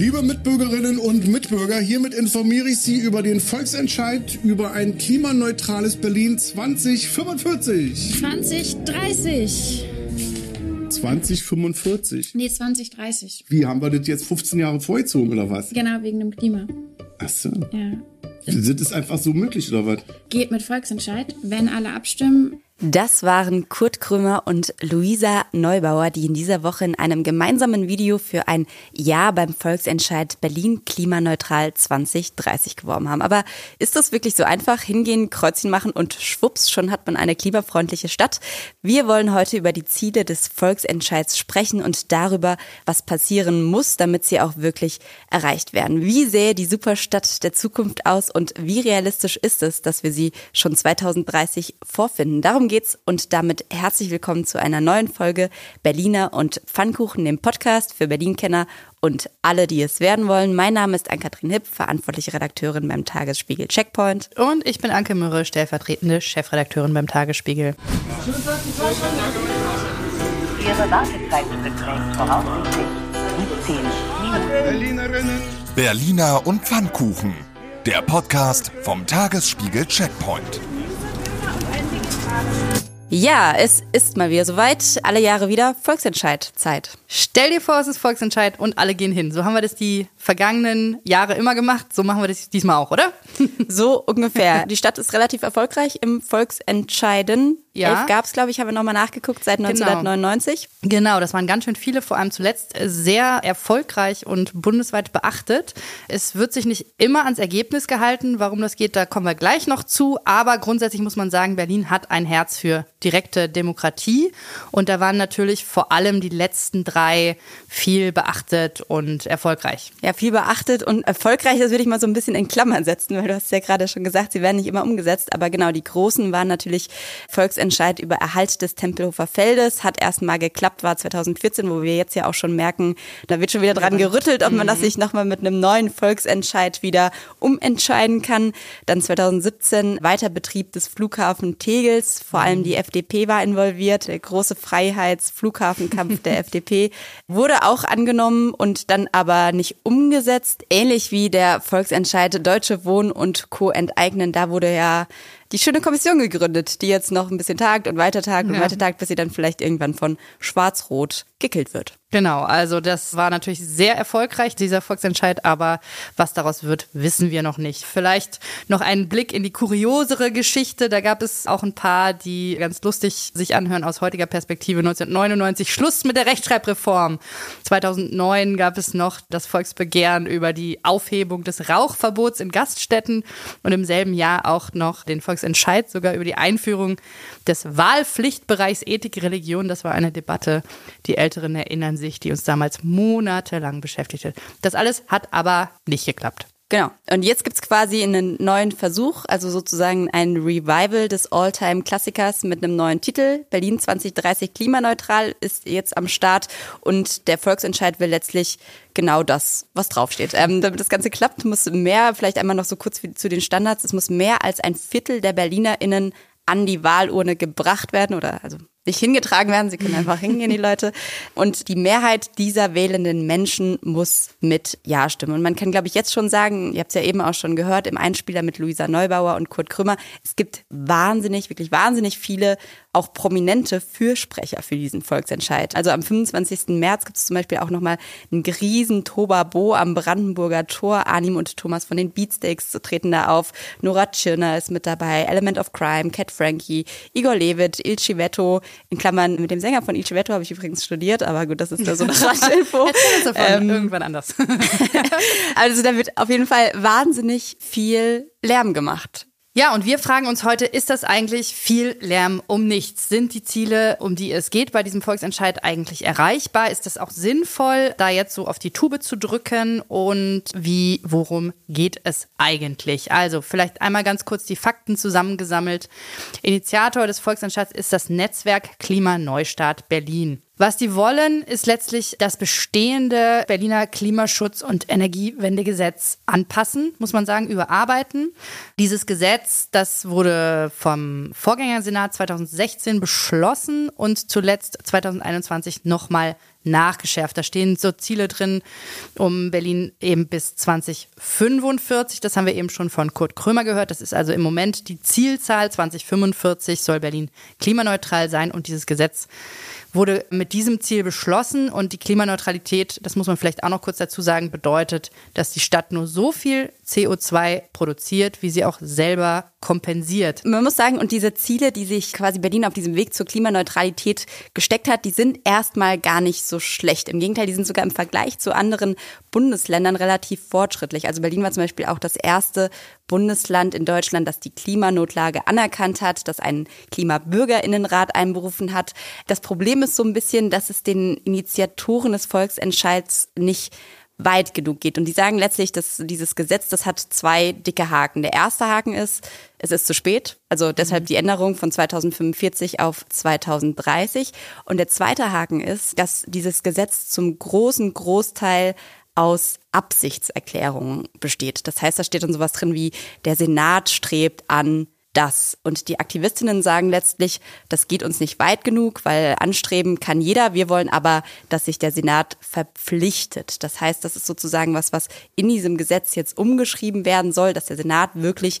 Liebe Mitbürgerinnen und Mitbürger, hiermit informiere ich Sie über den Volksentscheid über ein klimaneutrales Berlin 2045. 2030. 2045. Nee, 2030. Wie, haben wir das jetzt 15 Jahre vorgezogen oder was? Genau, wegen dem Klima. Ach so. Ja. Das ist einfach so möglich oder was? Geht mit Volksentscheid, wenn alle abstimmen. Das waren Kurt Krömer und Luisa Neubauer, die in dieser Woche in einem gemeinsamen Video für ein Ja beim Volksentscheid Berlin klimaneutral 2030 geworben haben. Aber ist das wirklich so einfach? Hingehen, Kreuzchen machen und schwupps, schon hat man eine klimafreundliche Stadt. Wir wollen heute über die Ziele des Volksentscheids sprechen und darüber, was passieren muss, damit sie auch wirklich erreicht werden. Wie sähe die Superstadt der Zukunft aus und wie realistisch ist es, dass wir sie schon 2030 vorfinden? Darum geht's und damit herzlich willkommen zu einer neuen Folge Berliner und Pfannkuchen, dem Podcast für Berlin-Kenner und alle, die es werden wollen. Mein Name ist Ann-Kathrin Hipp, verantwortliche Redakteurin beim Tagesspiegel Checkpoint. Und ich bin Anke Mürre, stellvertretende Chefredakteurin beim Tagesspiegel. Ihre Wartezeit beträgt voraussichtlich 17 Minuten. Berlinerinnen. Berliner und Pfannkuchen. Der Podcast vom Tagesspiegel Checkpoint. Ja, es ist mal wieder soweit. Alle Jahre wieder Volksentscheid-Zeit. Stell dir vor, es ist Volksentscheid und alle gehen hin. So haben wir das die vergangenen Jahre immer gemacht. So machen wir das diesmal auch, oder? So ungefähr. Die Stadt ist relativ erfolgreich im Volksentscheiden. Ja. Elf gab es, glaube ich, haben wir nochmal nachgeguckt, seit 1999. Genau, das waren ganz schön viele, vor allem zuletzt sehr erfolgreich und bundesweit beachtet. Es wird sich nicht immer ans Ergebnis gehalten. Warum das geht, da kommen wir gleich noch zu. Aber grundsätzlich muss man sagen, Berlin hat ein Herz für direkte Demokratie. Und da waren natürlich vor allem die letzten drei viel beachtet und erfolgreich. Ja, viel beachtet und erfolgreich, das würde ich mal so ein bisschen in Klammern setzen, weil du hast ja gerade schon gesagt, sie werden nicht immer umgesetzt. Aber genau, die großen waren natürlich Volksentscheid über Erhalt des Tempelhofer Feldes. Hat erst mal geklappt, war 2014, wo wir jetzt ja auch schon merken, da wird schon wieder dran gerüttelt, ob man das nicht nochmal mit einem neuen Volksentscheid wieder umentscheiden kann. Dann 2017 Weiterbetrieb des Flughafen Tegels. Vor allem die FDP war involviert. Der große Freiheits-Flughafenkampf der FDP wurde auch angenommen und dann aber nicht umgesetzt. Ähnlich wie der Volksentscheid Deutsche Wohnen und Co. enteignen. Da wurde ja die schöne Kommission gegründet, die jetzt noch ein bisschen tagt und weiter tagt und Ja. weiter tagt, bis sie dann vielleicht irgendwann von Schwarz-Rot gekillt wird. Genau, also das war natürlich sehr erfolgreich, dieser Volksentscheid, aber was daraus wird, wissen wir noch nicht. Vielleicht noch einen Blick in die kuriosere Geschichte. Da gab es auch ein paar, die ganz lustig sich anhören aus heutiger Perspektive. 1999 Schluss mit der Rechtschreibreform. 2009 gab es noch das Volksbegehren über die Aufhebung des Rauchverbots in Gaststätten und im selben Jahr auch noch den Volksentscheid sogar über die Einführung des Wahlpflichtbereichs Ethik, Religion. Das war eine Debatte, die Älteren erinnern sich, die uns damals monatelang beschäftigte. Das alles hat aber nicht geklappt. Genau. Und jetzt gibt's quasi einen neuen Versuch, also sozusagen ein Revival des All-Time-Klassikers mit einem neuen Titel. Berlin 2030 klimaneutral ist jetzt am Start und der Volksentscheid will letztlich genau das, was draufsteht. Ähm, damit das Ganze klappt, muss mehr, vielleicht einmal noch so kurz zu den Standards, es muss mehr als ein Viertel der BerlinerInnen an die Wahlurne gebracht werden oder also nicht hingetragen werden, sie können einfach hingehen, die Leute. Und die Mehrheit dieser wählenden Menschen muss mit Ja stimmen. Und man kann, glaube ich, jetzt schon sagen, ihr habt es ja eben auch schon gehört, im Einspieler mit Luisa Neubauer und Kurt Krümmer, es gibt wahnsinnig, wirklich wahnsinnig viele auch prominente Fürsprecher für diesen Volksentscheid. Also am 25. März gibt es zum Beispiel auch nochmal einen riesen Tobabo am Brandenburger Tor. Arnim und Thomas von den Beatsteaks treten da auf. Nora Tschirner ist mit dabei, Element of Crime, Cat Frankie, Igor Levitt, Il Civetto. In Klammern, mit dem Sänger von Il Civetto habe ich übrigens studiert, aber gut, das ist da so eine Randinfo. Davon Ähm, irgendwann anders. also da wird auf jeden Fall wahnsinnig viel Lärm gemacht. Ja, und wir fragen uns heute, ist das eigentlich viel Lärm um nichts? Sind die Ziele, um die es geht bei diesem Volksentscheid eigentlich erreichbar? Ist es auch sinnvoll, da jetzt so auf die Tube zu drücken? Und wie, worum geht es eigentlich? Also vielleicht einmal ganz kurz die Fakten zusammengesammelt. Initiator des Volksentscheids ist das Netzwerk Klimaneustart Berlin. Was die wollen, ist letztlich das bestehende Berliner Klimaschutz- und Energiewendegesetz anpassen, muss man sagen, überarbeiten. Dieses Gesetz, das wurde vom Vorgängersenat 2016 beschlossen und zuletzt 2021 nochmal nachgeschärft. Da stehen so Ziele drin, um Berlin eben bis 2045. Das haben wir eben schon von Kurt Krömer gehört. Das ist also im Moment die Zielzahl. 2045 soll Berlin klimaneutral sein und dieses Gesetz wurde mit diesem Ziel beschlossen und die Klimaneutralität, das muss man vielleicht auch noch kurz dazu sagen, bedeutet, dass die Stadt nur so viel CO2 produziert, wie sie auch selber kompensiert. Man muss sagen, und diese Ziele, die sich quasi Berlin auf diesem Weg zur Klimaneutralität gesteckt hat, die sind erstmal gar nicht so schlecht. Im Gegenteil, die sind sogar im Vergleich zu anderen Bundesländern relativ fortschrittlich. Also Berlin war zum Beispiel auch das erste Bundesland in Deutschland, das die Klimanotlage anerkannt hat, das einen Klimabürgerinnenrat einberufen hat. Das Problem ist so ein bisschen, dass es den Initiatoren des Volksentscheids nicht weit genug geht. Und die sagen letztlich, dass dieses Gesetz, das hat zwei dicke Haken. Der erste Haken ist, es ist zu spät. Also deshalb die Änderung von 2045 auf 2030. Und der zweite Haken ist, dass dieses Gesetz zum großen Großteil aus Absichtserklärungen besteht. Das heißt, da steht dann sowas drin wie, der Senat strebt an das. Und die Aktivistinnen sagen letztlich, das geht uns nicht weit genug, weil anstreben kann jeder. Wir wollen aber, dass sich der Senat verpflichtet. Das heißt, das ist sozusagen was, was in diesem Gesetz jetzt umgeschrieben werden soll, dass der Senat wirklich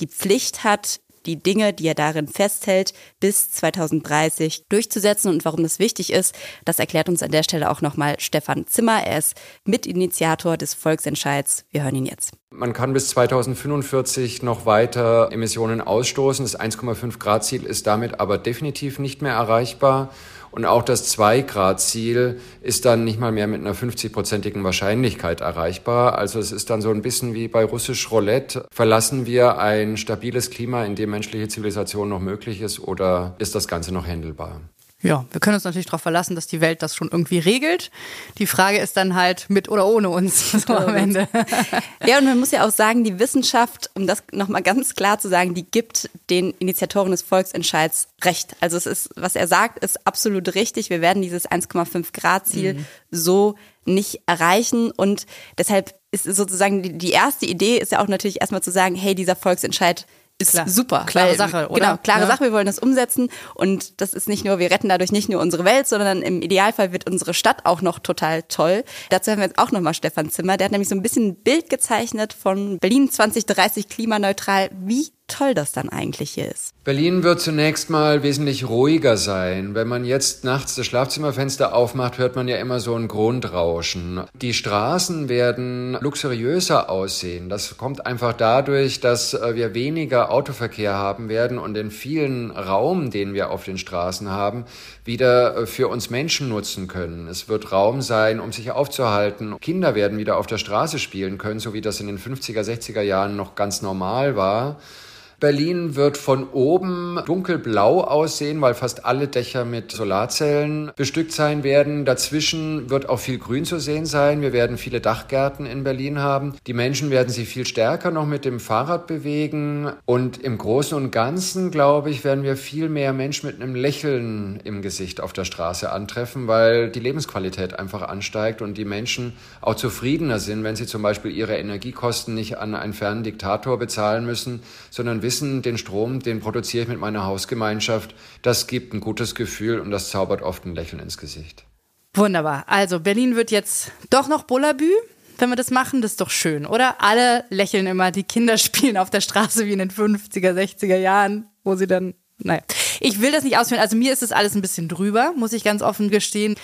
die Pflicht hat, die Dinge, die er darin festhält, bis 2030 durchzusetzen. Und warum das wichtig ist, das erklärt uns an der Stelle auch nochmal Stefan Zimmer. Er ist Mitinitiator des Volksentscheids. Wir hören ihn jetzt. Man kann bis 2045 noch weiter Emissionen ausstoßen. Das 1,5 Grad Ziel ist damit aber definitiv nicht mehr erreichbar. Und auch das 2-Grad-Ziel ist dann nicht mal mehr mit einer 50-prozentigen Wahrscheinlichkeit erreichbar. Also es ist dann so ein bisschen wie bei russisch Roulette. Verlassen wir ein stabiles Klima, in dem menschliche Zivilisation noch möglich ist, oder ist das Ganze noch händelbar? Ja, wir können uns natürlich darauf verlassen, dass die Welt das schon irgendwie regelt. Die Frage ist dann halt mit oder ohne uns so am Ende. Ja, und man muss ja auch sagen, die Wissenschaft, um das nochmal ganz klar zu sagen, die gibt den Initiatoren des Volksentscheids recht. Also es ist, was er sagt, ist absolut richtig. Wir werden dieses 1,5 Grad Ziel mhm. so nicht erreichen und deshalb ist sozusagen die, die erste Idee ist ja auch natürlich erstmal zu sagen, hey, dieser Volksentscheid ist Klar. super. Klare weil, Sache, oder? Genau, klare ja. Sache, wir wollen das umsetzen. Und das ist nicht nur, wir retten dadurch nicht nur unsere Welt, sondern im Idealfall wird unsere Stadt auch noch total toll. Dazu haben wir jetzt auch nochmal Stefan Zimmer. Der hat nämlich so ein bisschen ein Bild gezeichnet von Berlin 2030 klimaneutral. Wie toll das dann eigentlich hier ist. Berlin wird zunächst mal wesentlich ruhiger sein. Wenn man jetzt nachts das Schlafzimmerfenster aufmacht, hört man ja immer so ein Grundrauschen. Die Straßen werden luxuriöser aussehen. Das kommt einfach dadurch, dass äh, wir weniger Autoverkehr haben werden und den vielen Raum, den wir auf den Straßen haben, wieder äh, für uns Menschen nutzen können. Es wird Raum sein, um sich aufzuhalten. Kinder werden wieder auf der Straße spielen können, so wie das in den 50er, 60er Jahren noch ganz normal war. Berlin wird von oben dunkelblau aussehen, weil fast alle Dächer mit Solarzellen bestückt sein werden. Dazwischen wird auch viel Grün zu sehen sein. Wir werden viele Dachgärten in Berlin haben. Die Menschen werden sich viel stärker noch mit dem Fahrrad bewegen. Und im Großen und Ganzen, glaube ich, werden wir viel mehr Menschen mit einem Lächeln im Gesicht auf der Straße antreffen, weil die Lebensqualität einfach ansteigt und die Menschen auch zufriedener sind, wenn sie zum Beispiel ihre Energiekosten nicht an einen fernen Diktator bezahlen müssen, sondern wissen, den Strom, den produziere ich mit meiner Hausgemeinschaft. Das gibt ein gutes Gefühl und das zaubert oft ein Lächeln ins Gesicht. Wunderbar. Also Berlin wird jetzt doch noch Bullabü. Wenn wir das machen, das ist doch schön, oder? Alle lächeln immer, die Kinder spielen auf der Straße wie in den 50er, 60er Jahren, wo sie dann naja, ich will das nicht ausführen. Also mir ist das alles ein bisschen drüber, muss ich ganz offen gestehen.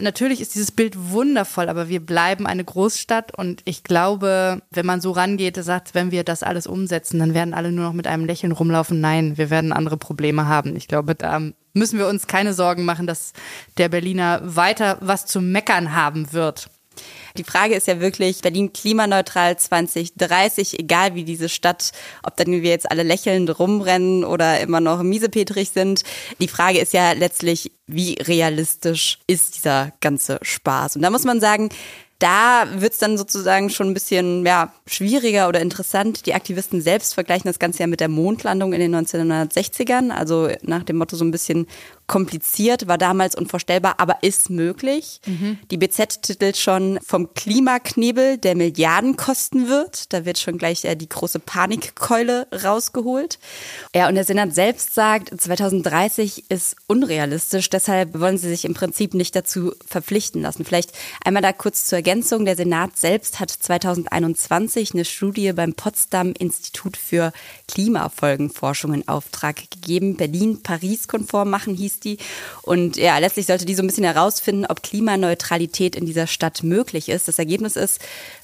Natürlich ist dieses Bild wundervoll, aber wir bleiben eine Großstadt und ich glaube, wenn man so rangeht, sagt, wenn wir das alles umsetzen, dann werden alle nur noch mit einem Lächeln rumlaufen. Nein, wir werden andere Probleme haben. Ich glaube, da müssen wir uns keine Sorgen machen, dass der Berliner weiter was zu meckern haben wird. Die Frage ist ja wirklich, Berlin klimaneutral 2030, egal wie diese Stadt, ob dann wir jetzt alle lächelnd rumrennen oder immer noch miesepetrig sind. Die Frage ist ja letztlich, wie realistisch ist dieser ganze Spaß? Und da muss man sagen, da wird's dann sozusagen schon ein bisschen ja, schwieriger oder interessant. Die Aktivisten selbst vergleichen das Ganze ja mit der Mondlandung in den 1960ern, also nach dem Motto so ein bisschen kompliziert, war damals unvorstellbar, aber ist möglich. Die BZ titelt schon vom Klimaknebel, der Milliarden kosten wird. Da wird schon gleich äh, die große Panikkeule rausgeholt. Ja, und der Senat selbst sagt, 2030 ist unrealistisch, deshalb wollen sie sich im Prinzip nicht dazu verpflichten lassen. Vielleicht einmal da kurz zur Ergänzung. Der Senat selbst hat 2021 eine Studie beim Potsdam Institut für Klimafolgenforschung in Auftrag gegeben. Berlin Paris-konform machen hieß die. Und ja, letztlich sollte die so ein bisschen herausfinden, ob Klimaneutralität in dieser Stadt möglich ist. Das Ergebnis ist,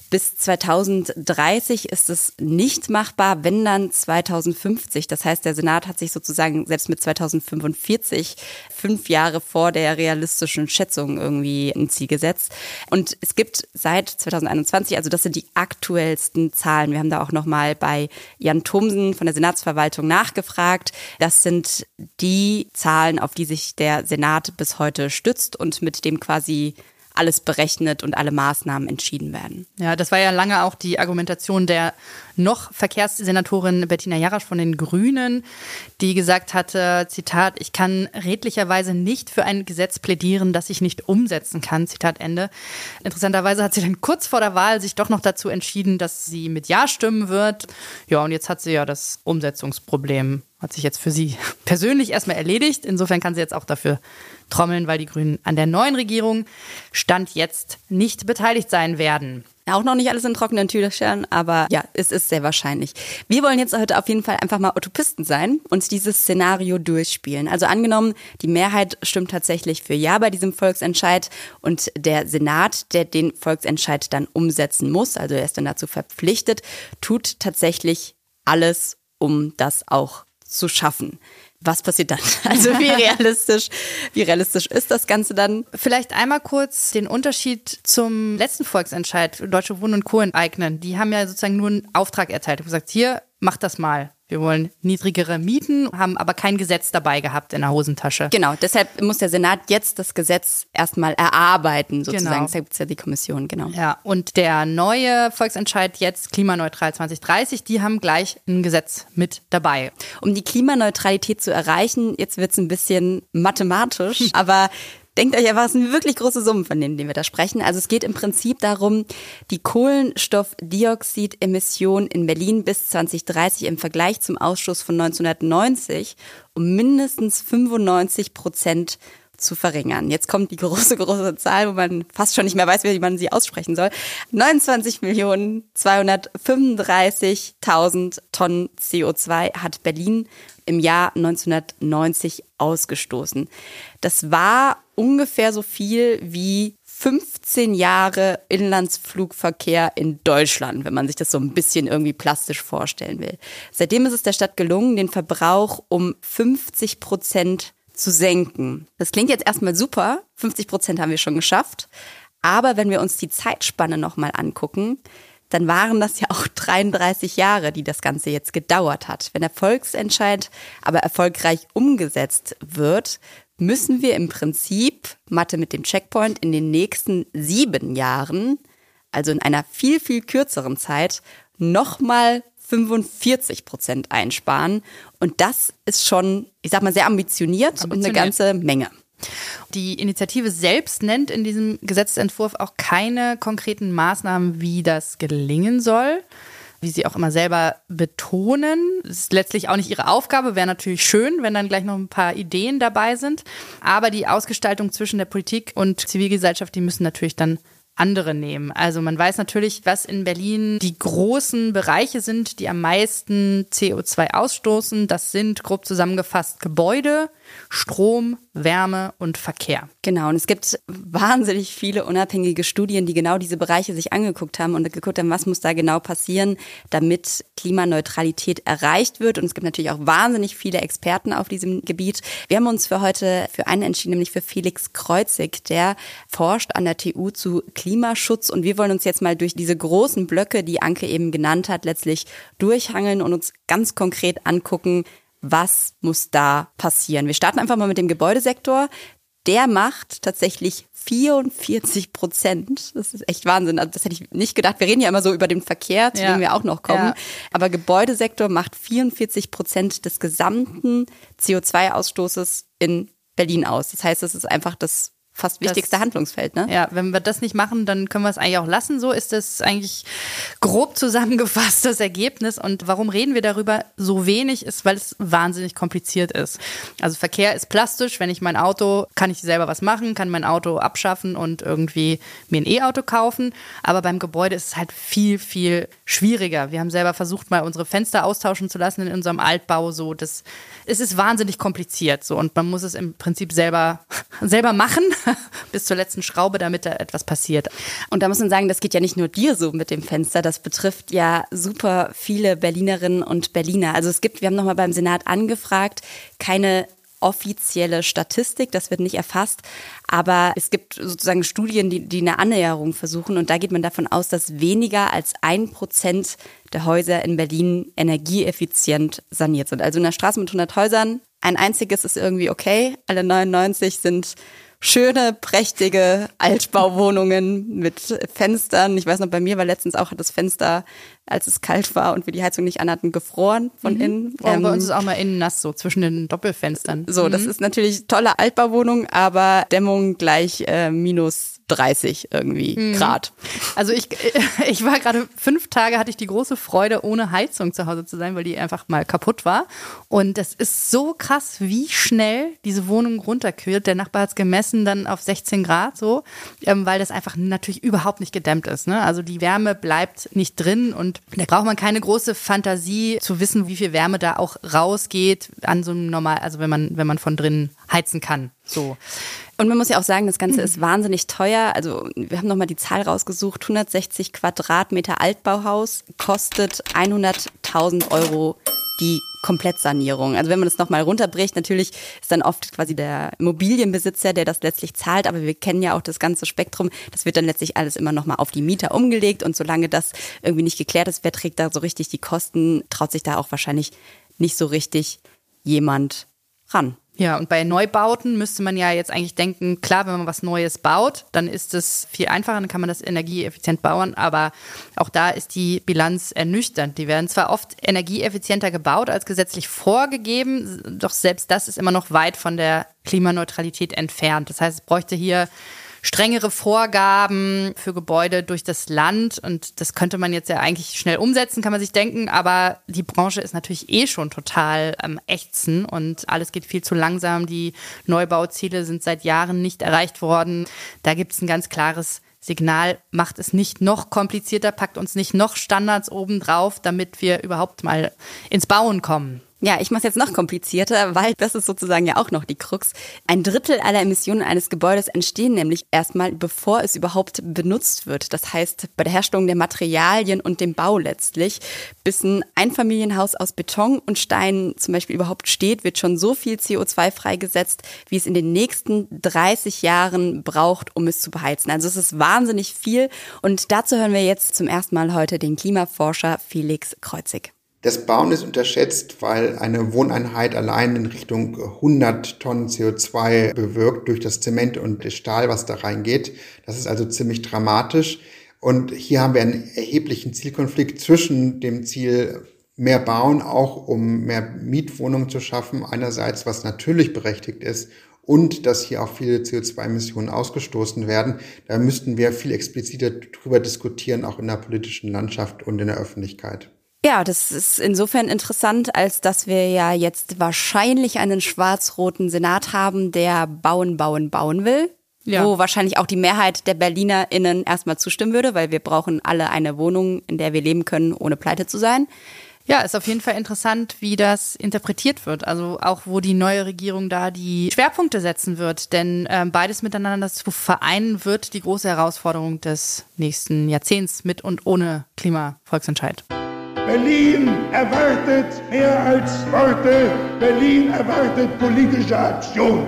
bis 2030 ist es nicht machbar, wenn dann 2050. Das heißt, der Senat hat sich sozusagen selbst mit 2045 fünf Jahre vor der realistischen Schätzung irgendwie ein Ziel gesetzt. Und es gibt seit 2021, also das sind die aktuellsten Zahlen. Wir haben da auch nochmal bei Jan Thomsen von der Senatsverwaltung nachgefragt. Das sind die Zahlen, auf die sich der Senat bis heute stützt und mit dem quasi alles berechnet und alle Maßnahmen entschieden werden. Ja, das war ja lange auch die Argumentation der noch Verkehrssenatorin Bettina Jarasch von den Grünen, die gesagt hatte, Zitat, ich kann redlicherweise nicht für ein Gesetz plädieren, das ich nicht umsetzen kann, Zitat Ende. Interessanterweise hat sie dann kurz vor der Wahl sich doch noch dazu entschieden, dass sie mit Ja stimmen wird. Ja, und jetzt hat sie ja das Umsetzungsproblem, hat sich jetzt für sie persönlich erstmal erledigt. Insofern kann sie jetzt auch dafür trommeln, weil die Grünen an der neuen Regierung Stand jetzt nicht beteiligt sein werden. Auch noch nicht alles in trockenen Tüchern, aber ja, es ist sehr wahrscheinlich. Wir wollen jetzt heute auf jeden Fall einfach mal Utopisten sein und dieses Szenario durchspielen. Also angenommen, die Mehrheit stimmt tatsächlich für Ja bei diesem Volksentscheid und der Senat, der den Volksentscheid dann umsetzen muss, also er ist dann dazu verpflichtet, tut tatsächlich alles, um das auch zu schaffen was passiert dann? Also wie realistisch, wie realistisch ist das Ganze dann? Vielleicht einmal kurz den Unterschied zum letzten Volksentscheid Deutsche Wohnen und Co. enteignen. Die haben ja sozusagen nur einen Auftrag erteilt und gesagt, hier, mach das mal. Wir wollen niedrigere Mieten, haben aber kein Gesetz dabei gehabt in der Hosentasche. Genau, deshalb muss der Senat jetzt das Gesetz erstmal erarbeiten, sozusagen. Genau. Deshalb gibt es ja die Kommission, genau. Ja, und der neue Volksentscheid jetzt klimaneutral 2030, die haben gleich ein Gesetz mit dabei. Um die Klimaneutralität zu erreichen, jetzt wird es ein bisschen mathematisch, aber Denkt euch einfach, es sind wirklich große Summen, von denen wir da sprechen. Also es geht im Prinzip darum, die Kohlenstoffdioxidemissionen in Berlin bis 2030 im Vergleich zum Ausstoß von 1990 um mindestens 95 Prozent zu verringern. Jetzt kommt die große, große Zahl, wo man fast schon nicht mehr weiß, wie man sie aussprechen soll. 29 Millionen 235.000 Tonnen CO2 hat Berlin im Jahr 1990 ausgestoßen. Das war ungefähr so viel wie 15 Jahre Inlandsflugverkehr in Deutschland, wenn man sich das so ein bisschen irgendwie plastisch vorstellen will. Seitdem ist es der Stadt gelungen, den Verbrauch um 50 Prozent zu senken. Das klingt jetzt erstmal super. 50 Prozent haben wir schon geschafft. Aber wenn wir uns die Zeitspanne nochmal angucken, dann waren das ja auch 33 Jahre, die das Ganze jetzt gedauert hat. Wenn der Volksentscheid aber erfolgreich umgesetzt wird, müssen wir im Prinzip, Mathe mit dem Checkpoint, in den nächsten sieben Jahren, also in einer viel, viel kürzeren Zeit, nochmal 45 Prozent einsparen. Und das ist schon, ich sag mal, sehr ambitioniert, und eine ganze Menge. Die Initiative selbst nennt in diesem Gesetzentwurf auch keine konkreten Maßnahmen, wie das gelingen soll. Wie sie auch immer selber betonen. Das ist letztlich auch nicht ihre Aufgabe. Wäre natürlich schön, wenn dann gleich noch ein paar Ideen dabei sind. Aber die Ausgestaltung zwischen der Politik und Zivilgesellschaft, die müssen natürlich dann andere nehmen. Also man weiß natürlich, was in Berlin die großen Bereiche sind, die am meisten CO2 ausstoßen. Das sind grob zusammengefasst Gebäude, Strom, Wärme und Verkehr. Genau, und es gibt wahnsinnig viele unabhängige Studien, die genau diese Bereiche sich angeguckt haben und geguckt haben, was muss da genau passieren, damit Klimaneutralität erreicht wird. Und es gibt natürlich auch wahnsinnig viele Experten auf diesem Gebiet. Wir haben uns für heute für einen entschieden, nämlich für Felix Kreuzig, der forscht an der TU zu Klimaschutz. Und wir wollen uns jetzt mal durch diese großen Blöcke, die Anke eben genannt hat, letztlich durchhangeln und uns ganz konkret angucken, was muss da passieren. Wir starten einfach mal mit dem Gebäudesektor. Der macht tatsächlich 44 Prozent. Das ist echt Wahnsinn. Also das hätte ich nicht gedacht. Wir reden ja immer so über den Verkehr, zu Ja. dem wir auch noch kommen. Ja. Aber Gebäudesektor macht 44 Prozent des gesamten CO2-Ausstoßes in Berlin aus. Das heißt, es ist einfach das fast wichtigste Das- Handlungsfeld, ne? Ja, wenn wir das nicht machen, dann können wir es eigentlich auch lassen. So ist das eigentlich grob zusammengefasst das Ergebnis. Und warum reden wir darüber so wenig, ist, weil es wahnsinnig kompliziert ist. Also Verkehr ist plastisch. Wenn ich mein Auto, kann ich selber was machen, kann mein Auto abschaffen und irgendwie mir ein E-Auto kaufen. Aber beim Gebäude ist es halt viel, viel schwieriger. Wir haben selber versucht, mal unsere Fenster austauschen zu lassen in unserem Altbau. So, das, es ist wahnsinnig kompliziert. So, und man muss es im Prinzip selber, selber machen, bis zur letzten Schraube, damit da etwas passiert. Und da muss man sagen, das geht ja nicht nur dir so mit dem Fenster, das betrifft ja super viele Berlinerinnen und Berliner. Also es gibt, wir haben nochmal beim Senat angefragt, keine offizielle Statistik, das wird nicht erfasst, aber es gibt sozusagen Studien, die, die eine Annäherung versuchen und da geht man davon aus, dass weniger als ein Prozent der Häuser in Berlin energieeffizient saniert sind. Also in einer Straße mit 100 Häusern, ein einziges ist irgendwie okay, alle 99 sind schöne, prächtige Altbauwohnungen mit Fenstern. Ich weiß noch, bei mir war letztens auch das Fenster, als es kalt war und wir die Heizung nicht anhatten, gefroren von innen. Oh, bei Ähm, uns ist auch mal innen nass, so zwischen den Doppelfenstern. so, das ist natürlich tolle Altbauwohnung, aber Dämmung gleich äh, minus 30 irgendwie Grad. Also ich, ich war gerade fünf Tage, hatte ich die große Freude, ohne Heizung zu Hause zu sein, weil die einfach mal kaputt war. Und das ist so krass, wie schnell diese Wohnung runterkühlt. Der Nachbar hat es gemessen dann auf 16 Grad so, ähm, weil das einfach natürlich überhaupt nicht gedämmt ist. Ne? Also die Wärme bleibt nicht drin und da braucht man keine große Fantasie zu wissen, wie viel Wärme da auch rausgeht an so einem normal, also wenn man, wenn man von drinnen heizen kann. So. Und man muss ja auch sagen, das Ganze ist wahnsinnig teuer. Also wir haben nochmal die Zahl rausgesucht. 160 Quadratmeter Altbauhaus kostet 100.000 Euro die Komplettsanierung. Also wenn man das nochmal runterbricht, natürlich ist dann oft quasi der Immobilienbesitzer, der das letztlich zahlt, aber wir kennen ja auch das ganze Spektrum. Das wird dann letztlich alles immer nochmal auf die Mieter umgelegt und solange das irgendwie nicht geklärt ist, wer trägt da so richtig die Kosten, traut sich da auch wahrscheinlich nicht so richtig jemand ran. Ja, und bei Neubauten müsste man ja jetzt eigentlich denken, klar, wenn man was Neues baut, dann ist es viel einfacher, dann kann man das energieeffizient bauen, aber auch da ist die Bilanz ernüchternd. Die werden zwar oft energieeffizienter gebaut als gesetzlich vorgegeben, doch selbst das ist immer noch weit von der Klimaneutralität entfernt. Das heißt, es bräuchte hier strengere Vorgaben für Gebäude durch das Land und das könnte man jetzt ja eigentlich schnell umsetzen, kann man sich denken, aber die Branche ist natürlich eh schon total am Ächzen und alles geht viel zu langsam. Die Neubauziele sind seit Jahren nicht erreicht worden. Da gibt es ein ganz klares Signal, macht es nicht noch komplizierter, packt uns nicht noch Standards obendrauf, damit wir überhaupt mal ins Bauen kommen. Ja, ich mache es jetzt noch komplizierter, weil das ist sozusagen ja auch noch die Krux. Ein Drittel aller Emissionen eines Gebäudes entstehen nämlich erstmal, bevor es überhaupt benutzt wird. Das heißt, bei der Herstellung der Materialien und dem Bau letztlich. Bis ein Einfamilienhaus aus Beton und Steinen zum Beispiel überhaupt steht, wird schon so viel CO2 freigesetzt, wie es in den nächsten 30 Jahren braucht, um es zu beheizen. Also es ist wahnsinnig viel. Und dazu hören wir jetzt zum ersten Mal heute den Klimaforscher Felix Kreuzig. Das Bauen ist unterschätzt, weil eine Wohneinheit allein in Richtung 100 Tonnen CO2 bewirkt durch das Zement und das Stahl, was da reingeht. Das ist also ziemlich dramatisch. Und hier haben wir einen erheblichen Zielkonflikt zwischen dem Ziel, mehr bauen, auch um mehr Mietwohnungen zu schaffen, einerseits, was natürlich berechtigt ist, und dass hier auch viele CO2-Emissionen ausgestoßen werden. Da müssten wir viel expliziter drüber diskutieren, auch in der politischen Landschaft und in der Öffentlichkeit. Ja, das ist insofern interessant, als dass wir ja jetzt wahrscheinlich einen schwarz-roten Senat haben, der bauen, bauen, bauen will. Ja. Wo wahrscheinlich auch die Mehrheit der BerlinerInnen erstmal zustimmen würde, weil wir brauchen alle eine Wohnung, in der wir leben können, ohne pleite zu sein. Ja, ist auf jeden Fall interessant, wie das interpretiert wird. Also auch, wo die neue Regierung da die Schwerpunkte setzen wird. Denn ähm, beides miteinander zu vereinen wird die große Herausforderung des nächsten Jahrzehnts mit und ohne Klimavolksentscheid. Berlin erwartet mehr als Worte. Berlin erwartet politische Aktion.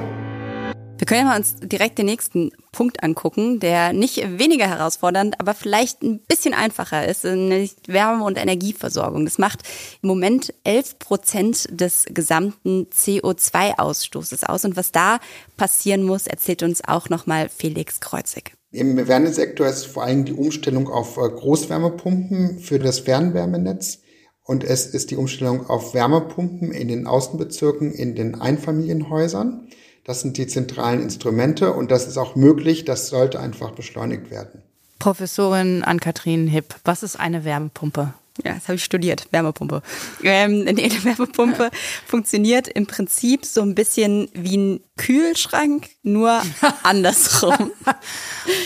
Wir können uns direkt den nächsten Punkt angucken, der nicht weniger herausfordernd, aber vielleicht ein bisschen einfacher ist, nämlich Wärme- und Energieversorgung. Das macht im Moment 11 Prozent des gesamten CO2-Ausstoßes aus. Und was da passieren muss, erzählt uns auch nochmal Felix Kreuzig. Im Wärmesektor ist vor allem die Umstellung auf äh, Großwärmepumpen für das Fernwärmenetz und es ist die Umstellung auf Wärmepumpen in den Außenbezirken, in den Einfamilienhäusern. Das sind die zentralen Instrumente und das ist auch möglich. Das sollte einfach beschleunigt werden. Professorin Ann-Kathrin Hipp, was ist eine Wärmepumpe? Ja, das habe ich studiert, Wärmepumpe. Ähm, nee, eine Wärmepumpe funktioniert im Prinzip so ein bisschen wie ein Kühlschrank, nur andersrum.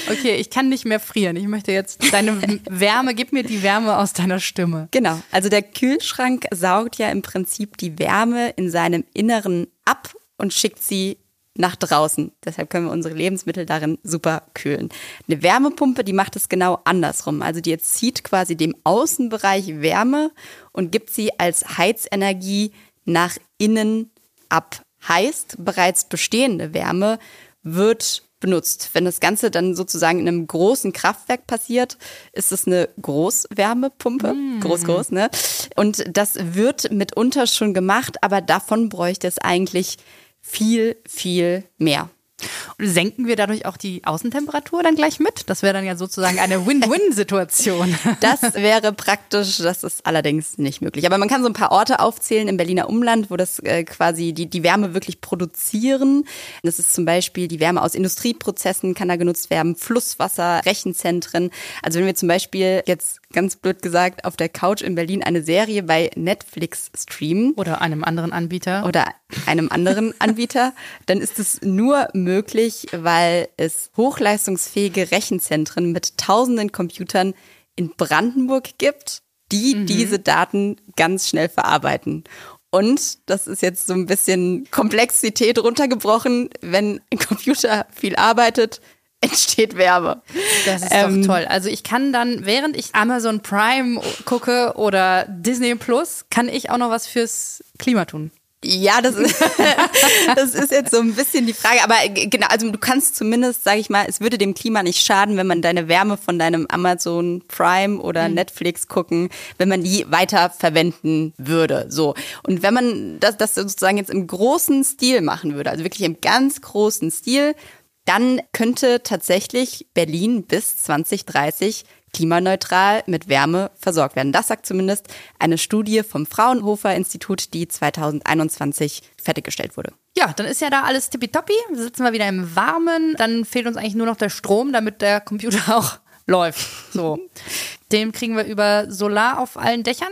okay, ich kann nicht mehr frieren. Ich möchte jetzt deine Wärme, gib mir die Wärme aus deiner Stimme. Genau, also der Kühlschrank saugt ja im Prinzip die Wärme in seinem Inneren ab und schickt sie nach draußen. Deshalb können wir unsere Lebensmittel darin super kühlen. Eine Wärmepumpe, die macht es genau andersrum. Also die zieht quasi dem Außenbereich Wärme und gibt sie als Heizenergie nach innen ab. Heißt, bereits bestehende Wärme wird benutzt. Wenn das Ganze dann sozusagen in einem großen Kraftwerk passiert, ist es eine Großwärmepumpe. Mm. Groß, groß, ne? Und das wird mitunter schon gemacht, aber davon bräuchte es eigentlich viel, viel mehr. Senken wir dadurch auch die Außentemperatur dann gleich mit? Das wäre dann ja sozusagen eine Win-Win-Situation. das wäre praktisch, das ist allerdings nicht möglich. Aber man kann so ein paar Orte aufzählen im Berliner Umland, wo das äh, quasi die, die Wärme wirklich produzieren. Das ist zum Beispiel die Wärme aus Industrieprozessen kann da genutzt werden, Flusswasser, Rechenzentren. Also wenn wir zum Beispiel jetzt ganz blöd gesagt, auf der Couch in Berlin eine Serie bei Netflix streamen. Oder einem anderen Anbieter. Oder einem anderen Anbieter, dann ist es nur möglich, weil es hochleistungsfähige Rechenzentren mit tausenden Computern in Brandenburg gibt, die mhm. diese Daten ganz schnell verarbeiten. Und das ist jetzt so ein bisschen Komplexität runtergebrochen, wenn ein Computer viel arbeitet, entsteht Wärme. Das ist ähm, doch toll. Also ich kann dann, während ich Amazon Prime gucke oder Disney Plus, kann ich auch noch was fürs Klima tun. Ja, das ist, das ist jetzt so ein bisschen die Frage. Aber genau, also du kannst zumindest, sage ich mal, es würde dem Klima nicht schaden, wenn man deine Wärme von deinem Amazon Prime oder mhm. Netflix gucken, wenn man die weiter verwenden würde. So. Und wenn man das, das sozusagen jetzt im großen Stil machen würde, also wirklich im ganz großen Stil, dann könnte tatsächlich Berlin bis 2030 klimaneutral mit Wärme versorgt werden. Das sagt zumindest eine Studie vom Fraunhofer Institut, die 2021 fertiggestellt wurde. Ja, dann ist ja da alles tippitoppi. Wir sitzen wir wieder im Warmen. Dann fehlt uns eigentlich nur noch der Strom, damit der Computer auch läuft. So. Den kriegen wir über Solar auf allen Dächern.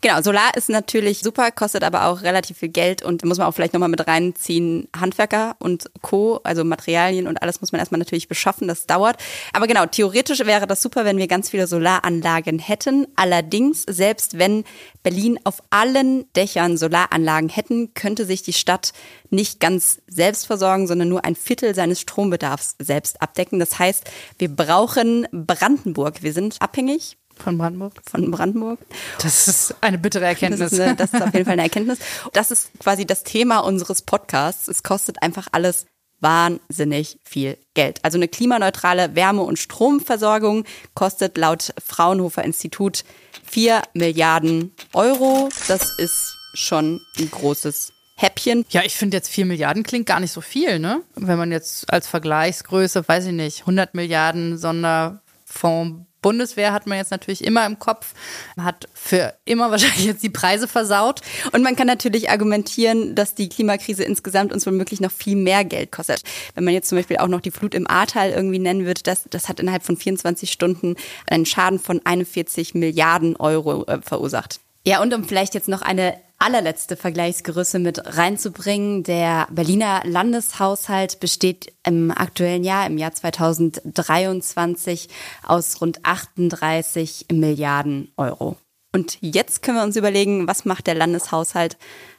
Genau, Solar ist natürlich super, kostet aber auch relativ viel Geld und muss man auch vielleicht nochmal mit reinziehen, Handwerker und Co., also Materialien und alles muss man erstmal natürlich beschaffen, das dauert. Aber genau, theoretisch wäre das super, wenn wir ganz viele Solaranlagen hätten. Allerdings, selbst wenn Berlin auf allen Dächern Solaranlagen hätten, könnte sich die Stadt nicht ganz selbst versorgen, sondern nur ein Viertel seines Strombedarfs selbst abdecken. Das heißt, wir brauchen Brandenburg. Wir sind abhängig von Brandenburg? Von Brandenburg. Das ist eine bittere Erkenntnis. Das ist, eine, das ist auf jeden Fall eine Erkenntnis. Das ist quasi das Thema unseres Podcasts. Es kostet einfach alles wahnsinnig viel Geld. Also eine klimaneutrale Wärme- und Stromversorgung kostet laut Fraunhofer Institut 4 Milliarden Euro. Das ist schon ein großes Häppchen. Ja, ich finde jetzt 4 Milliarden klingt gar nicht so viel, ne? Wenn man jetzt als Vergleichsgröße, weiß ich nicht, 100 Milliarden Sonderfonds Bundeswehr hat man jetzt natürlich immer im Kopf, hat für immer wahrscheinlich jetzt die Preise versaut. Und man kann natürlich argumentieren, dass die Klimakrise insgesamt uns womöglich noch viel mehr Geld kostet. Wenn man jetzt zum Beispiel auch noch die Flut im Ahrtal irgendwie nennen würde, das, das hat innerhalb von 24 Stunden einen Schaden von 41 Milliarden Euro äh, verursacht. Ja, und um vielleicht jetzt noch eine allerletzte Vergleichsgröße mit reinzubringen. Der Berliner Landeshaushalt besteht im aktuellen Jahr, im Jahr 2023, aus rund 38 Milliarden Euro. Und jetzt können wir uns überlegen, was macht der Landeshaushalt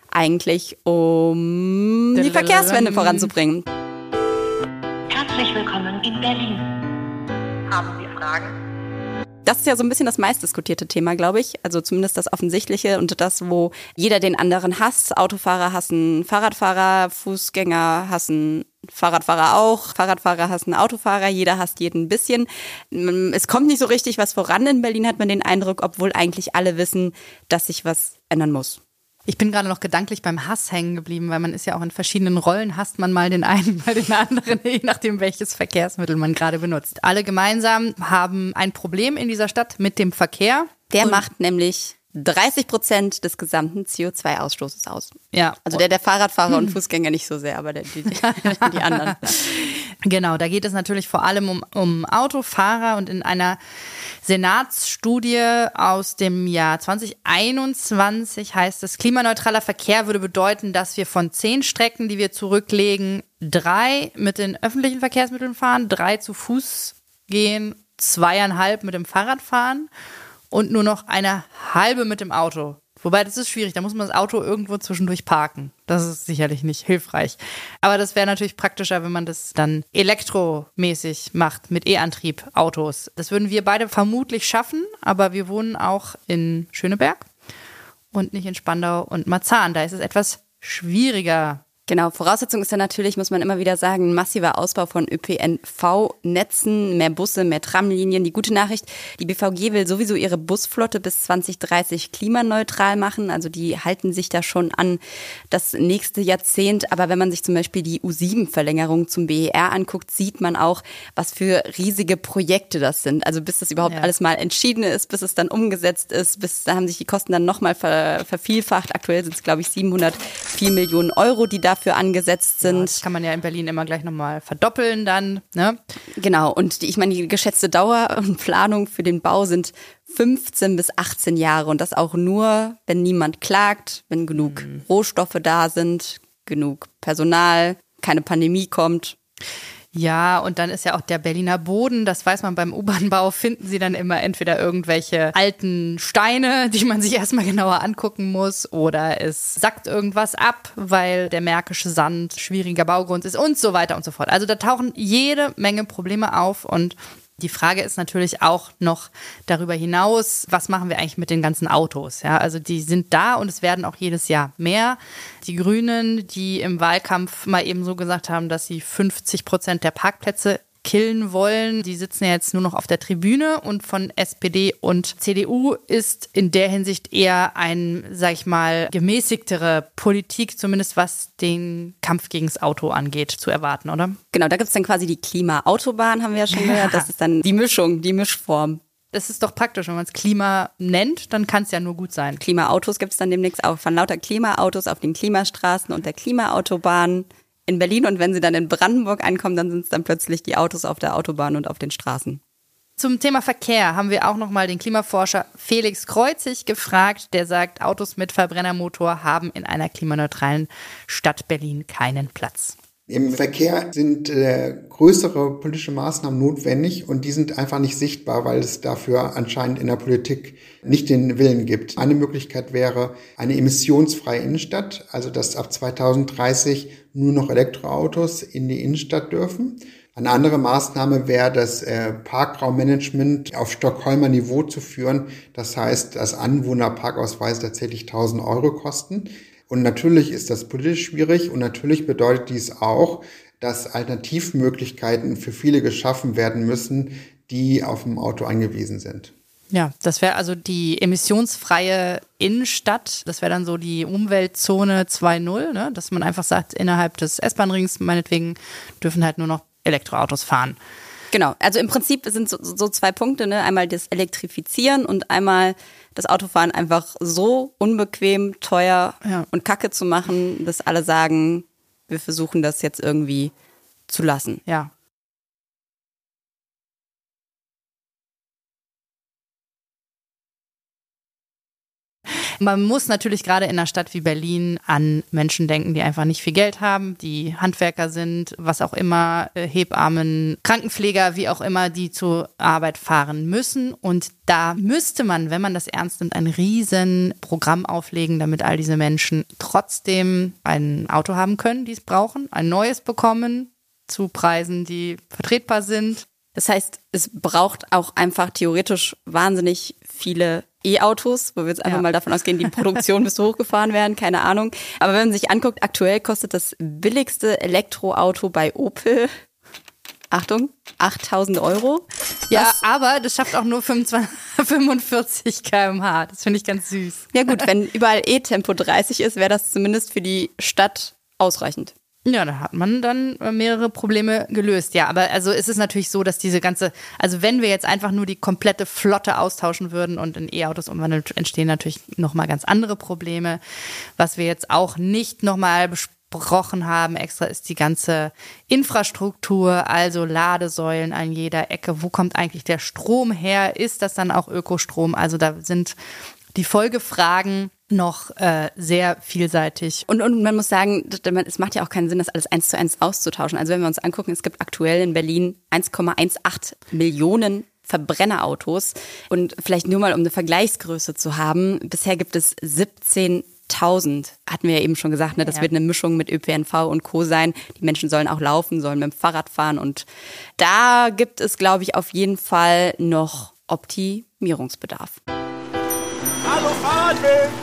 eigentlich, um die Verkehrswende voranzubringen. Herzlich willkommen in Berlin. Haben Sie Fragen? Das ist ja so ein bisschen das meistdiskutierte Thema, glaube ich. Also zumindest das Offensichtliche und das, wo jeder den anderen hasst. Autofahrer hassen Fahrradfahrer, Fußgänger hassen Fahrradfahrer auch, Fahrradfahrer hassen Autofahrer, jeder hasst jeden ein bisschen. Es kommt nicht so richtig was voran in Berlin, hat man den Eindruck, obwohl eigentlich alle wissen, dass sich was ändern muss. Ich bin gerade noch gedanklich beim Hass hängen geblieben, weil man ist ja auch in verschiedenen Rollen, hasst man mal den einen, mal den anderen, je nachdem, welches Verkehrsmittel man gerade benutzt. Alle gemeinsam haben ein Problem in dieser Stadt mit dem Verkehr. Der macht nämlich 30 Prozent des gesamten CO2-Ausstoßes aus. Ja. Also der der Fahrradfahrer und Fußgänger nicht so sehr, aber der, die, die anderen. Genau, da geht es natürlich vor allem um, um Autofahrer und in einer Senatsstudie aus dem Jahr 2021 heißt es, klimaneutraler Verkehr würde bedeuten, dass wir von zehn Strecken, die wir zurücklegen, drei mit den öffentlichen Verkehrsmitteln fahren, drei zu Fuß gehen, zweieinhalb mit dem Fahrrad fahren und nur noch eine halbe mit dem Auto. Wobei, das ist schwierig. Da muss man das Auto irgendwo zwischendurch parken. Das ist sicherlich nicht hilfreich. Aber das wäre natürlich praktischer, wenn man das dann elektromäßig macht, mit E-Antrieb, Autos. Das würden wir beide vermutlich schaffen, aber wir wohnen auch in Schöneberg und nicht in Spandau und Marzahn. Da ist es etwas schwieriger, Genau, Voraussetzung ist ja natürlich, muss man immer wieder sagen, ein massiver Ausbau von ÖPNV-Netzen, mehr Busse, mehr Tramlinien. Die gute Nachricht, die BVG will sowieso ihre Busflotte bis 2030 klimaneutral machen. Also die halten sich da schon an das nächste Jahrzehnt. Aber wenn man sich zum Beispiel die U7-Verlängerung zum BER anguckt, sieht man auch, was für riesige Projekte das sind. Also bis das überhaupt Ja. alles mal entschieden ist, bis es dann umgesetzt ist, bis da haben sich die Kosten dann nochmal ver vervielfacht. Aktuell sind es, glaube ich, 704 Millionen Euro, die dafür angesetzt sind. Das kann man ja in Berlin immer gleich nochmal verdoppeln dann. Ne? Genau, und die, ich meine, die geschätzte Dauer und Planung für den Bau sind 15 bis 18 Jahre und das auch nur, wenn niemand klagt, wenn genug Rohstoffe da sind, genug Personal, keine Pandemie kommt. Ja, und dann ist ja auch der Berliner Boden, das weiß man beim U-Bahn-Bau, finden sie dann immer entweder irgendwelche alten Steine, die man sich erstmal genauer angucken muss, oder es sackt irgendwas ab, weil der märkische Sand schwieriger Baugrund ist und so weiter und so fort. Also da tauchen jede Menge Probleme auf und die Frage ist natürlich auch noch darüber hinaus, was machen wir eigentlich mit den ganzen Autos? Ja, also die sind da und es werden auch jedes Jahr mehr. Die Grünen, die im Wahlkampf mal eben so gesagt haben, dass sie 50 Prozent der Parkplätze killen wollen. Die sitzen ja jetzt nur noch auf der Tribüne und von SPD und CDU ist in der Hinsicht eher ein, sag ich mal, gemäßigtere Politik, zumindest was den Kampf gegens Auto angeht, zu erwarten, oder? Genau, da gibt's dann quasi die Klimaautobahn, haben wir ja schon gehört. Das ist dann die Mischung, die Mischform. Das ist doch praktisch, wenn man es Klima nennt, dann kann es ja nur gut sein. Klimaautos gibt's dann demnächst auch. Von lauter Klimaautos auf den Klimastraßen und der Klimaautobahn in Berlin. Und wenn sie dann in Brandenburg ankommen, dann sind es dann plötzlich die Autos auf der Autobahn und auf den Straßen. Zum Thema Verkehr haben wir auch nochmal den Klimaforscher Felix Kreuzig gefragt, der sagt, Autos mit Verbrennermotor haben in einer klimaneutralen Stadt Berlin keinen Platz. Im Verkehr sind äh, größere politische Maßnahmen notwendig und die sind einfach nicht sichtbar, weil es dafür anscheinend in der Politik nicht den Willen gibt. Eine Möglichkeit wäre eine emissionsfreie Innenstadt, also dass ab 2030 nur noch Elektroautos in die Innenstadt dürfen. Eine andere Maßnahme wäre, das äh, Parkraummanagement auf Stockholmer Niveau zu führen. Das heißt, dass Anwohnerparkausweise tatsächlich 1000 Euro kosten. Und natürlich ist das politisch schwierig und natürlich bedeutet dies auch, dass Alternativmöglichkeiten für viele geschaffen werden müssen, die auf dem Auto angewiesen sind. Ja, das wäre also die emissionsfreie Innenstadt. Das wäre dann so die Umweltzone 2.0, ne? dass man einfach sagt, innerhalb des S-Bahn-Rings meinetwegen dürfen halt nur noch Elektroautos fahren. Genau, also im Prinzip sind so, so zwei Punkte, ne? Einmal das Elektrifizieren und einmal das Autofahren einfach so unbequem, teuer Ja. und kacke zu machen, dass alle sagen, wir versuchen das jetzt irgendwie zu lassen. Ja. Man muss natürlich gerade in einer Stadt wie Berlin an Menschen denken, die einfach nicht viel Geld haben, die Handwerker sind, was auch immer, äh, Hebammen, Krankenpfleger, wie auch immer, die zur Arbeit fahren müssen. Und da müsste man, wenn man das ernst nimmt, ein riesen Programm auflegen, damit all diese Menschen trotzdem ein Auto haben können, die es brauchen, ein neues bekommen, zu Preisen, die vertretbar sind. Das heißt, es braucht auch einfach theoretisch wahnsinnig viele E-Autos, wo wir jetzt einfach Ja. mal davon ausgehen, die Produktion müsste hochgefahren werden, keine Ahnung. Aber wenn man sich anguckt, aktuell kostet das billigste Elektroauto bei Opel, Achtung, 8000 Euro. Ja, Was- aber das schafft auch nur 25, 45 km/h. Das finde ich ganz süß. Ja gut, wenn überall E-Tempo 30 ist, wäre das zumindest für die Stadt ausreichend. Ja, da hat man dann äh, mehrere Probleme gelöst. Ja, aber also ist es natürlich so, dass diese ganze, also wenn wir jetzt einfach nur die komplette Flotte austauschen würden und in E-Autos umwandeln, entstehen natürlich nochmal ganz andere Probleme. Was wir jetzt auch nicht nochmal besprochen haben extra ist die ganze Infrastruktur, also Ladesäulen an jeder Ecke. Wo kommt eigentlich der Strom her? Ist das dann auch Ökostrom? Also da sind die Folgefragen noch äh, sehr vielseitig. Und, und man muss sagen, es macht ja auch keinen Sinn, das alles eins zu eins auszutauschen. Also wenn wir uns angucken, es gibt aktuell in Berlin 1,18 Millionen Verbrennerautos. Und vielleicht nur mal, um eine Vergleichsgröße zu haben, bisher gibt es 17.000, hatten wir ja eben schon gesagt, ne? das ja. wird eine Mischung mit ÖPNV und Co. sein. Die Menschen sollen auch laufen, sollen mit dem Fahrrad fahren und da gibt es, glaube ich, auf jeden Fall noch Optimierungsbedarf. Hallo Fahrradweg!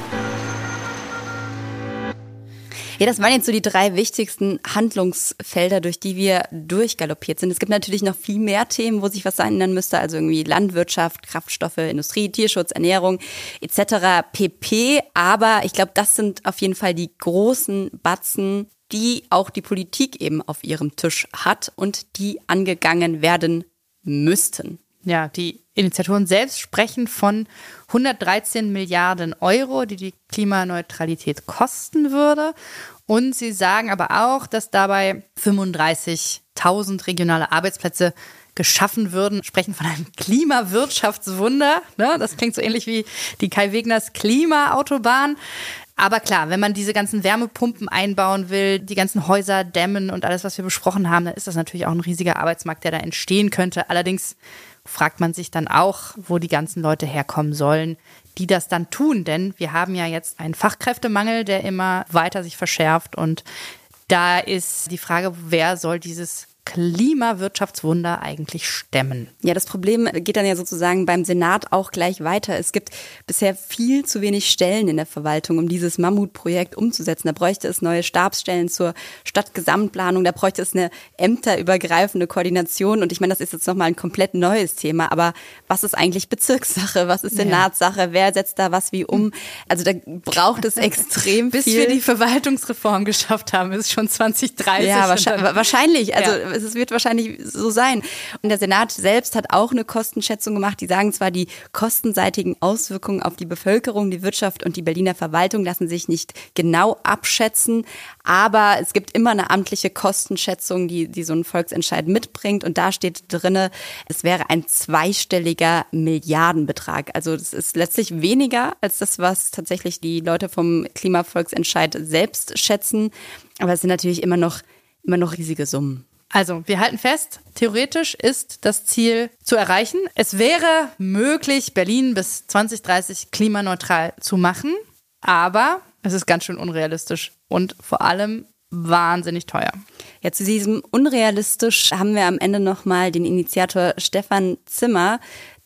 Ja, das waren jetzt so die drei wichtigsten Handlungsfelder, durch die wir durchgaloppiert sind. Es gibt natürlich noch viel mehr Themen, wo sich was ändern müsste, also irgendwie Landwirtschaft, Kraftstoffe, Industrie, Tierschutz, Ernährung etc. pp. Aber ich glaube, das sind auf jeden Fall die großen Batzen, die auch die Politik eben auf ihrem Tisch hat und die angegangen werden müssten. Ja, die Initiatoren selbst sprechen von 113 Milliarden Euro, die die Klimaneutralität kosten würde. Und sie sagen aber auch, dass dabei 35.000 regionale Arbeitsplätze geschaffen würden, sprechen von einem Klimawirtschaftswunder. Ne? Das klingt so ähnlich wie die Kai Wegners Klimaautobahn. Aber klar, wenn man diese ganzen Wärmepumpen einbauen will, die ganzen Häuser dämmen und alles, was wir besprochen haben, dann ist das natürlich auch ein riesiger Arbeitsmarkt, der da entstehen könnte. Allerdings fragt man sich dann auch, wo die ganzen Leute herkommen sollen, die das dann tun. Denn wir haben ja jetzt einen Fachkräftemangel, der immer weiter sich verschärft. Und da ist die Frage, wer soll dieses Klimawirtschaftswunder eigentlich stemmen? Ja, das Problem geht dann ja sozusagen beim Senat auch gleich weiter. Es gibt bisher viel zu wenig Stellen in der Verwaltung, um dieses Mammutprojekt umzusetzen. Da bräuchte es neue Stabsstellen zur Stadtgesamtplanung, da bräuchte es eine ämterübergreifende Koordination. Und ich meine, das ist jetzt nochmal ein komplett neues Thema. Aber was ist eigentlich Bezirkssache? Was ist Senatssache? Wer setzt da was wie um? Also da braucht es extrem Bis viel. Bis wir die Verwaltungsreform geschafft haben, ist schon 2030. Ja, wahrscheinlich. Also ja es wird wahrscheinlich so sein. Und der Senat selbst hat auch eine Kostenschätzung gemacht. Die sagen zwar, die kostenseitigen Auswirkungen auf die Bevölkerung, die Wirtschaft und die Berliner Verwaltung lassen sich nicht genau abschätzen, aber es gibt immer eine amtliche Kostenschätzung, die, die so ein Volksentscheid mitbringt. Und da steht drinne, es wäre ein zweistelliger Milliardenbetrag. Also das ist letztlich weniger als das, was tatsächlich die Leute vom Klimavolksentscheid selbst schätzen. Aber es sind natürlich immer noch, immer noch riesige Summen. Also, wir halten fest, theoretisch ist das Ziel zu erreichen. Es wäre möglich, Berlin bis 2030 klimaneutral zu machen, aber es ist ganz schön unrealistisch und vor allem wahnsinnig teuer. Ja, zu diesem unrealistisch haben wir am Ende nochmal den Initiator Stefan Zimmer.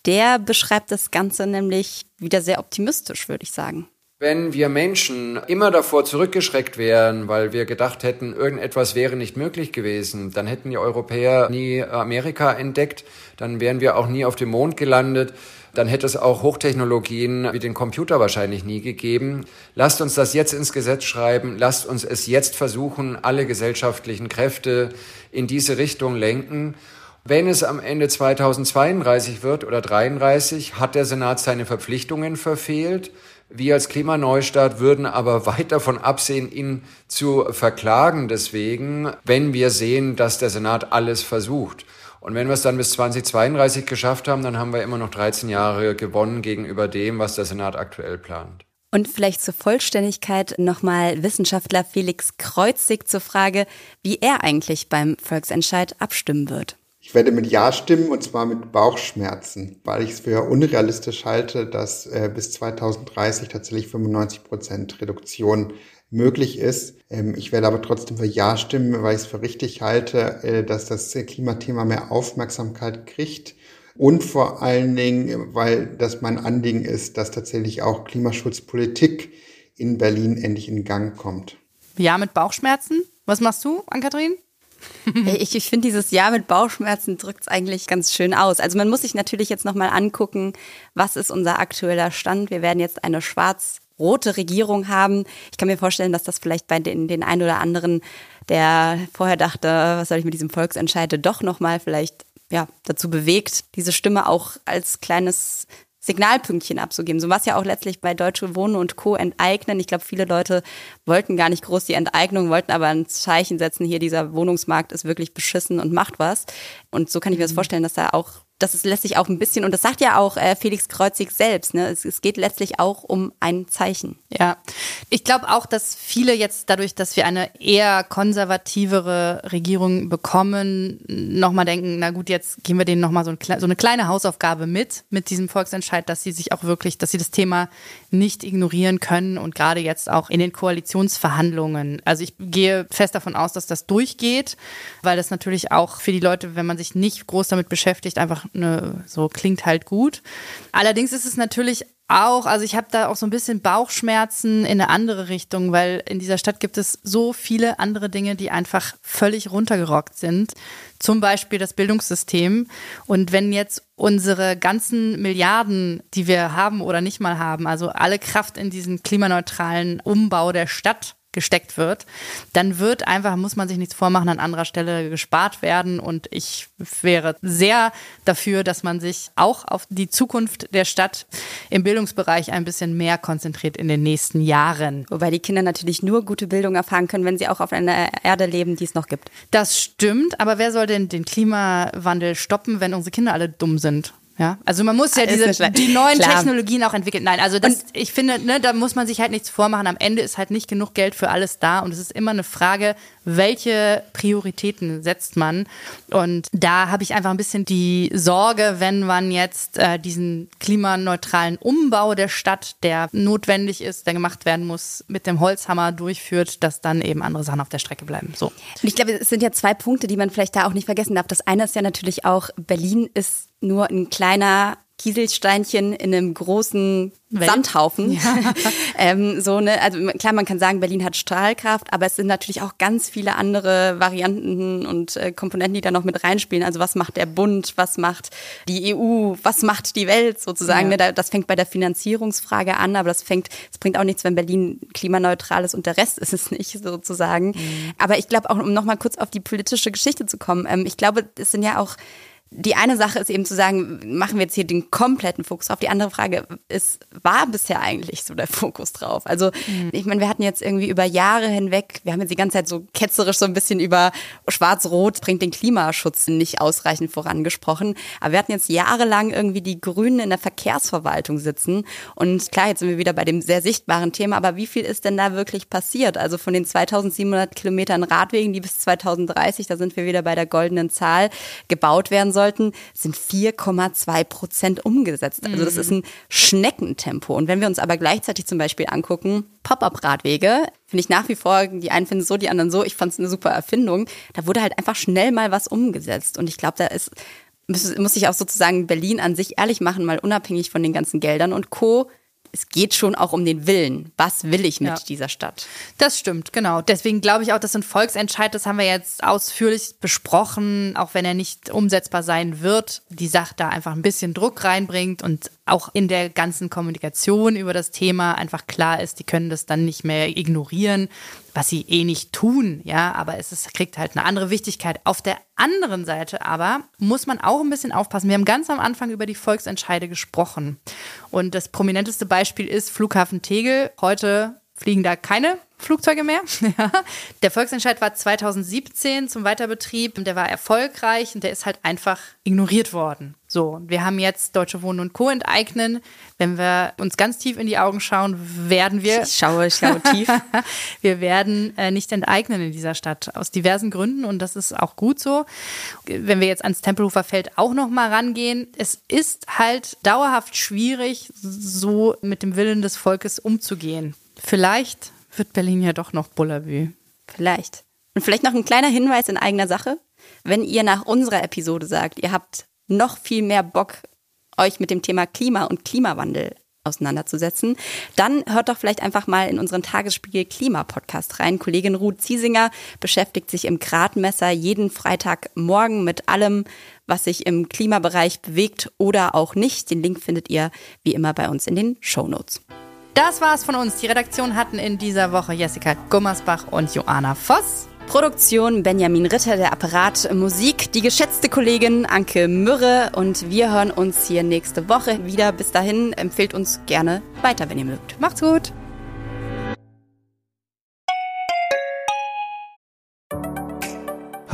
Der beschreibt das Ganze nämlich wieder sehr optimistisch, würde ich sagen. Wenn wir Menschen immer davor zurückgeschreckt wären, weil wir gedacht hätten, irgendetwas wäre nicht möglich gewesen, dann hätten die Europäer nie Amerika entdeckt, dann wären wir auch nie auf dem Mond gelandet, dann hätte es auch Hochtechnologien wie den Computer wahrscheinlich nie gegeben. Lasst uns das jetzt ins Gesetz schreiben, lasst uns es jetzt versuchen, alle gesellschaftlichen Kräfte in diese Richtung lenken. Wenn es am Ende 2032 wird oder 33, hat der Senat seine Verpflichtungen verfehlt. Wir als Klimaneustart würden aber weit davon absehen, ihn zu verklagen deswegen, wenn wir sehen, dass der Senat alles versucht. Und wenn wir es dann bis 2032 geschafft haben, dann haben wir immer noch 13 Jahre gewonnen gegenüber dem, was der Senat aktuell plant. Und vielleicht zur Vollständigkeit nochmal Wissenschaftler Felix Kreuzig zur Frage, wie er eigentlich beim Volksentscheid abstimmen wird. Ich werde mit Ja stimmen und zwar mit Bauchschmerzen, weil ich es für unrealistisch halte, dass äh, bis 2030 tatsächlich 95 Prozent Reduktion möglich ist. Ähm, ich werde aber trotzdem für Ja stimmen, weil ich es für richtig halte, äh, dass das Klimathema mehr Aufmerksamkeit kriegt. Und vor allen Dingen, weil das mein Anliegen ist, dass tatsächlich auch Klimaschutzpolitik in Berlin endlich in Gang kommt. Ja, mit Bauchschmerzen. Was machst du, Ann-Kathrin? ich, ich finde, dieses Jahr mit Bauchschmerzen drückt es eigentlich ganz schön aus. Also man muss sich natürlich jetzt nochmal angucken, was ist unser aktueller Stand. Wir werden jetzt eine schwarz rote Regierung haben. Ich kann mir vorstellen, dass das vielleicht bei den, den einen oder anderen, der vorher dachte, was soll ich mit diesem Volksentscheide, doch nochmal vielleicht ja, dazu bewegt, diese Stimme auch als kleines Signalpünktchen abzugeben. So was ja auch letztlich bei Deutsche Wohnen und Co. enteignen. Ich glaube, viele Leute wollten gar nicht groß die Enteignung, wollten aber ein Zeichen setzen, hier dieser Wohnungsmarkt ist wirklich beschissen und macht was. Und so kann ich mir das mhm. vorstellen, dass da auch das ist letztlich auch ein bisschen, und das sagt ja auch äh, Felix Kreuzig selbst, ne? Es, es geht letztlich auch um ein Zeichen. Ja, ich glaube auch, dass viele jetzt dadurch, dass wir eine eher konservativere Regierung bekommen, nochmal denken, na gut, jetzt geben wir denen nochmal so, ein, so eine kleine Hausaufgabe mit, mit diesem Volksentscheid, dass sie sich auch wirklich, dass sie das Thema nicht ignorieren können und gerade jetzt auch in den Koalitionsverhandlungen. Also ich gehe fest davon aus, dass das durchgeht, weil das natürlich auch für die Leute, wenn man sich nicht groß damit beschäftigt, einfach eine, so klingt halt gut. Allerdings ist es natürlich auch, also ich habe da auch so ein bisschen Bauchschmerzen in eine andere Richtung, weil in dieser Stadt gibt es so viele andere Dinge, die einfach völlig runtergerockt sind. Zum Beispiel das Bildungssystem. Und wenn jetzt unsere ganzen Milliarden, die wir haben oder nicht mal haben, also alle Kraft in diesen klimaneutralen Umbau der Stadt gesteckt wird, dann wird einfach, muss man sich nichts vormachen, an anderer Stelle gespart werden. Und ich wäre sehr dafür, dass man sich auch auf die Zukunft der Stadt im Bildungsbereich ein bisschen mehr konzentriert in den nächsten Jahren. Wobei die Kinder natürlich nur gute Bildung erfahren können, wenn sie auch auf einer Erde leben, die es noch gibt. Das stimmt, aber wer soll denn den Klimawandel stoppen, wenn unsere Kinder alle dumm sind? Ja, also man muss ja diese, die neuen Klar. Technologien auch entwickeln. Nein, also das, und ich finde, ne, da muss man sich halt nichts vormachen. Am Ende ist halt nicht genug Geld für alles da und es ist immer eine Frage, welche Prioritäten setzt man. Und da habe ich einfach ein bisschen die Sorge, wenn man jetzt äh, diesen klimaneutralen Umbau der Stadt, der notwendig ist, der gemacht werden muss, mit dem Holzhammer durchführt, dass dann eben andere Sachen auf der Strecke bleiben. So. Und ich glaube, es sind ja zwei Punkte, die man vielleicht da auch nicht vergessen darf. Das eine ist ja natürlich auch, Berlin ist nur ein kleiner Kieselsteinchen in einem großen Welt. Sandhaufen. Ja. ähm, so ne, also klar, man kann sagen, Berlin hat Strahlkraft, aber es sind natürlich auch ganz viele andere Varianten und äh, Komponenten, die da noch mit reinspielen. Also was macht der Bund, was macht die EU, was macht die Welt sozusagen. Ja. Ne? Das fängt bei der Finanzierungsfrage an, aber das fängt, es bringt auch nichts, wenn Berlin klimaneutral ist und der Rest ist es nicht sozusagen. Mhm. Aber ich glaube auch, um nochmal kurz auf die politische Geschichte zu kommen, ähm, ich glaube, es sind ja auch die eine Sache ist eben zu sagen, machen wir jetzt hier den kompletten Fokus drauf. Die andere Frage ist, war bisher eigentlich so der Fokus drauf? Also, mhm. ich meine, wir hatten jetzt irgendwie über Jahre hinweg, wir haben jetzt die ganze Zeit so ketzerisch so ein bisschen über Schwarz-Rot bringt den Klimaschutz nicht ausreichend vorangesprochen. Aber wir hatten jetzt jahrelang irgendwie die Grünen in der Verkehrsverwaltung sitzen. Und klar, jetzt sind wir wieder bei dem sehr sichtbaren Thema. Aber wie viel ist denn da wirklich passiert? Also von den 2700 Kilometern Radwegen, die bis 2030, da sind wir wieder bei der goldenen Zahl, gebaut werden sollen sollten, sind 4,2 Prozent umgesetzt. Also das ist ein Schneckentempo. Und wenn wir uns aber gleichzeitig zum Beispiel angucken, Pop-up-Radwege, finde ich nach wie vor, die einen finden es so, die anderen so. Ich fand es eine super Erfindung. Da wurde halt einfach schnell mal was umgesetzt. Und ich glaube, da ist, muss, muss ich auch sozusagen Berlin an sich ehrlich machen, mal unabhängig von den ganzen Geldern und Co es geht schon auch um den Willen. Was will ich mit ja. dieser Stadt? Das stimmt, genau. Deswegen glaube ich auch, dass ein Volksentscheid, das haben wir jetzt ausführlich besprochen, auch wenn er nicht umsetzbar sein wird, die Sache da einfach ein bisschen Druck reinbringt und auch in der ganzen Kommunikation über das Thema einfach klar ist, die können das dann nicht mehr ignorieren, was sie eh nicht tun, ja, aber es ist, kriegt halt eine andere Wichtigkeit. Auf der anderen Seite aber muss man auch ein bisschen aufpassen. Wir haben ganz am Anfang über die Volksentscheide gesprochen. Und das prominenteste Beispiel ist Flughafen Tegel. Heute fliegen da keine Flugzeuge mehr. Der Volksentscheid war 2017 zum Weiterbetrieb und der war erfolgreich und der ist halt einfach ignoriert worden. So, wir haben jetzt Deutsche Wohnen und Co. enteignen. Wenn wir uns ganz tief in die Augen schauen, werden wir. Ich schaue, ich schaue tief. wir werden äh, nicht enteignen in dieser Stadt aus diversen Gründen und das ist auch gut so. Wenn wir jetzt ans Tempelhofer Feld auch noch mal rangehen, es ist halt dauerhaft schwierig, so mit dem Willen des Volkes umzugehen. Vielleicht wird Berlin ja doch noch Bullabü. Vielleicht. Und vielleicht noch ein kleiner Hinweis in eigener Sache. Wenn ihr nach unserer Episode sagt, ihr habt noch viel mehr Bock, euch mit dem Thema Klima und Klimawandel auseinanderzusetzen, dann hört doch vielleicht einfach mal in unseren Tagesspiegel Klima-Podcast rein. Kollegin Ruth Ziesinger beschäftigt sich im Gradmesser jeden Freitagmorgen mit allem, was sich im Klimabereich bewegt oder auch nicht. Den Link findet ihr wie immer bei uns in den Show Notes. Das war's von uns. Die Redaktion hatten in dieser Woche Jessica Gummersbach und Joanna Voss. Produktion Benjamin Ritter, der Apparat Musik, die geschätzte Kollegin Anke Mürre und wir hören uns hier nächste Woche wieder. Bis dahin empfehlt uns gerne weiter, wenn ihr mögt. Macht's gut.